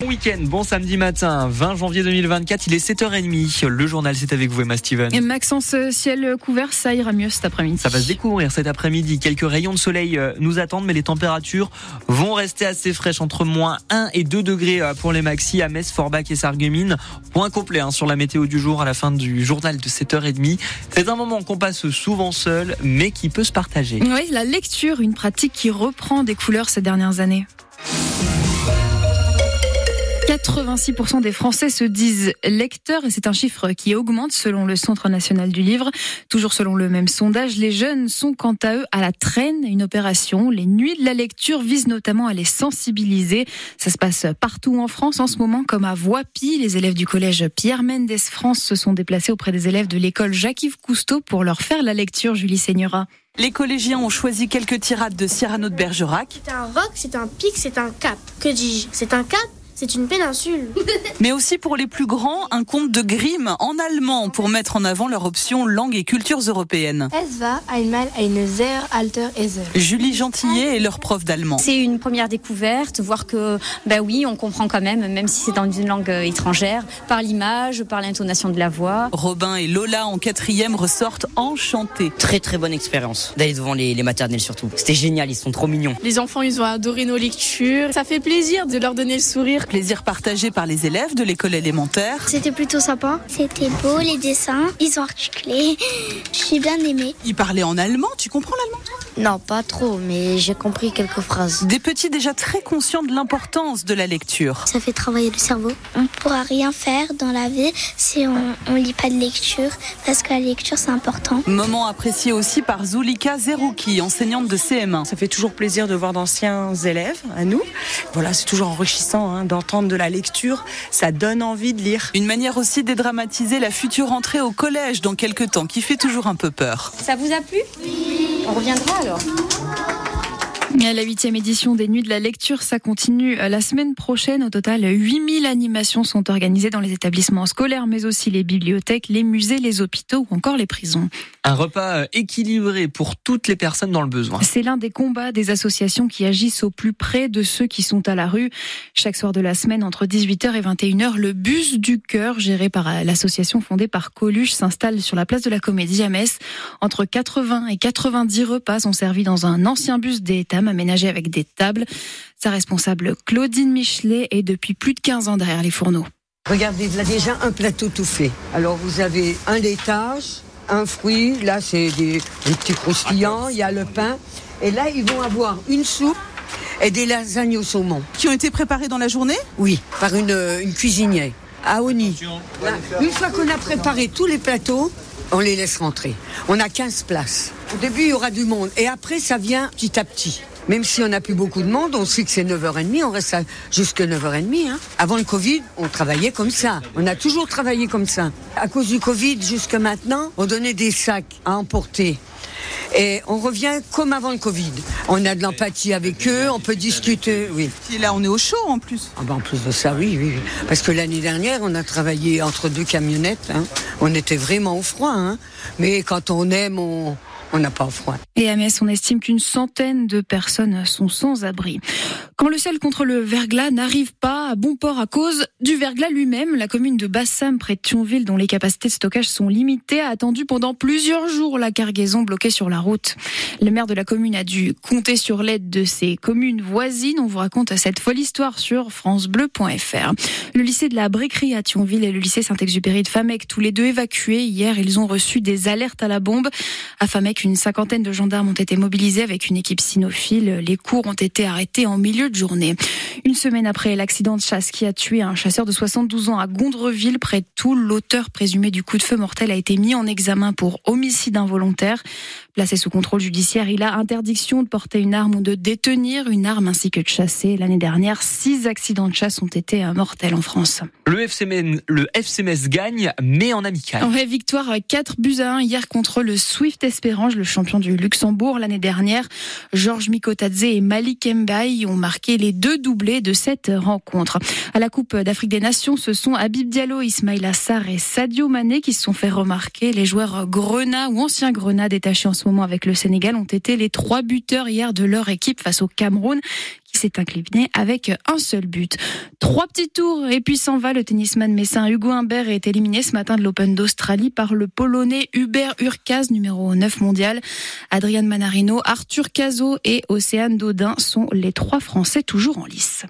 Bon week-end, bon samedi matin, 20 janvier 2024, il est 7h30. Le journal, c'est avec vous, Emma Steven. Et Maxence, ciel couvert, ça ira mieux cet après-midi. Ça va se découvrir cet après-midi. Quelques rayons de soleil euh, nous attendent, mais les températures vont rester assez fraîches entre moins 1 et 2 degrés euh, pour les maxi à Metz, Forbach et Sarreguemines. Point complet hein, sur la météo du jour à la fin du journal de 7h30. C'est un moment qu'on passe souvent seul, mais qui peut se partager. Oui, la lecture, une pratique qui reprend des couleurs ces dernières années. 86% des Français se disent lecteurs et c'est un chiffre qui augmente selon le Centre national du livre. Toujours selon le même sondage, les jeunes sont quant à eux à la traîne. Une opération, les nuits de la lecture, vise notamment à les sensibiliser. Ça se passe partout en France en ce moment, comme à Voipy. Les élèves du collège Pierre Mendès France se sont déplacés auprès des élèves de l'école Jacques-Yves Cousteau pour leur faire la lecture, Julie Seignera. Les collégiens ont choisi quelques tirades de Cyrano de Bergerac. C'est un roc, c'est un pic, c'est un cap. Que dis-je? C'est un cap c'est une péninsule. Mais aussi pour les plus grands, un conte de Grimm en allemand pour mettre en avant leur option langue et cultures européennes. Es war einmal eine sehr Esel. Julie Gentillet est leur prof d'allemand. C'est une première découverte, voir que, bah oui, on comprend quand même, même si c'est dans une langue euh, étrangère, par l'image, par l'intonation de la voix. Robin et Lola en quatrième ressortent enchantés. Très très bonne expérience d'aller devant les, les maternelles surtout. C'était génial, ils sont trop mignons. Les enfants, ils ont adoré nos lectures. Ça fait plaisir de leur donner le sourire. Plaisir partagé par les élèves de l'école élémentaire. C'était plutôt sympa. C'était beau, les dessins. Ils ont articulé. J'ai bien aimé. Ils parlaient en allemand, tu comprends l'allemand Non, pas trop, mais j'ai compris quelques phrases. Des petits déjà très conscients de l'importance de la lecture. Ça fait travailler le cerveau. On ne pourra rien faire dans la vie si on ne lit pas de lecture, parce que la lecture, c'est important. Moment apprécié aussi par Zulika Zerouki, enseignante de CM1. Ça fait toujours plaisir de voir d'anciens élèves à nous. Voilà, c'est toujours enrichissant hein, d'entendre de la lecture. Ça donne envie de lire. Une manière aussi dédramatiser la future entrée au collège dans quelques temps, qui fait toujours un peu peur. Ça vous a plu? Oui. On reviendra alors. La huitième édition des Nuits de la Lecture, ça continue la semaine prochaine. Au total, 8000 animations sont organisées dans les établissements scolaires, mais aussi les bibliothèques, les musées, les hôpitaux ou encore les prisons. Un repas équilibré pour toutes les personnes dans le besoin. C'est l'un des combats des associations qui agissent au plus près de ceux qui sont à la rue. Chaque soir de la semaine, entre 18h et 21h, le bus du cœur, géré par l'association fondée par Coluche, s'installe sur la place de la Comédie à Metz. Entre 80 et 90 repas sont servis dans un ancien bus des aménagé avec des tables. Sa responsable Claudine Michelet est depuis plus de 15 ans derrière les fourneaux. Regardez, là déjà un plateau tout fait. Alors vous avez un laitage, un fruit, là c'est des, des, petits croustillants, il y a le pain. Et là ils vont avoir une soupe et des lasagnes au saumon. Qui ont été préparées dans la journée? Oui, par une, une cuisinière à Oni. Là, une fois qu'on a préparé tous les plateaux, on les laisse rentrer. On a 15 places. Au début, il y aura du monde. Et après, ça vient petit à petit. Même si on n'a plus beaucoup de monde, on sait que c'est 9h30, on reste jusqu'à 9h30. Hein. Avant le Covid, on travaillait comme ça. On a toujours travaillé comme ça. À cause du Covid, jusque maintenant, on donnait des sacs à emporter. Et on revient comme avant le Covid. On a de l'empathie avec eux, on peut discuter, oui. Et là, on est au chaud en plus. Ah ben, en plus de ça, oui, oui. Parce que l'année dernière, on a travaillé entre deux camionnettes. Hein. On était vraiment au froid. Hein. Mais quand on aime, on, on n'a pas froid. Et à Metz, on estime qu'une centaine de personnes sont sans abri. Quand le ciel contre le verglas n'arrive pas à bon port à cause du verglas lui-même, la commune de Bassam, près de Thionville, dont les capacités de stockage sont limitées, a attendu pendant plusieurs jours la cargaison bloquée sur la route. Le maire de la commune a dû compter sur l'aide de ses communes voisines. On vous raconte cette folle histoire sur francebleu.fr. Le lycée de la Briquerie à Thionville et le lycée Saint-Exupéry de Famec, tous les deux évacués. Hier, ils ont reçu des alertes à la bombe. À Famec, une cinquantaine de gendarmes ont été mobilisés avec une équipe cynophile. Les cours ont été arrêtés en milieu de journée. Une semaine après l'accident de chasse qui a tué un chasseur de 72 ans à Gondreville, près de Toul, l'auteur présumé du coup de feu mortel a été mis en examen pour homicide involontaire. Placé sous contrôle judiciaire, il a interdiction de porter une arme ou de détenir une arme ainsi que de chasser. L'année dernière, six accidents de chasse ont été mortels en France. Le FCMS, le FCMS gagne, mais en amical. Ouais, victoire 4 buts à 1 hier contre le Swift Espérange, le champion du Luxembourg l'année dernière. Georges Mikotadze et Malik Mbaye ont marqué les deux doublés de cette rencontre. À la Coupe d'Afrique des Nations, ce sont Habib Diallo, Ismail Assar et Sadio Mané qui se sont fait remarquer. Les joueurs Grenat ou anciens Grenat détachés en ce moment avec le Sénégal ont été les trois buteurs hier de leur équipe face au Cameroun qui s'est incliné avec un seul but. Trois petits tours et puis s'en va le tennisman messin Hugo Humbert est éliminé ce matin de l'Open d'Australie par le Polonais Hubert Urkaz, numéro 9 mondial. Adrian Manarino, Arthur Cazot et Océane Dodin sont les trois Français toujours en lice.